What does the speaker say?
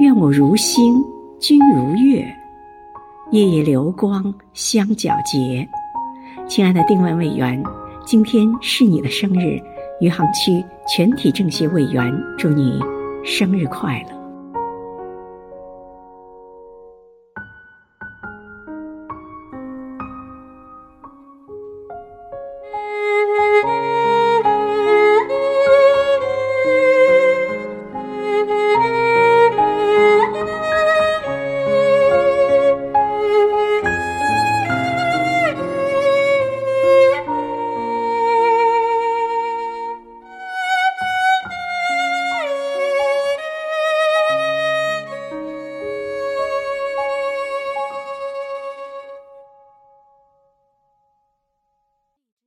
愿我如星君如月夜夜流光相皎洁。亲爱的丁文委员今天是你的生日余杭区全体政协委员祝你生日快乐。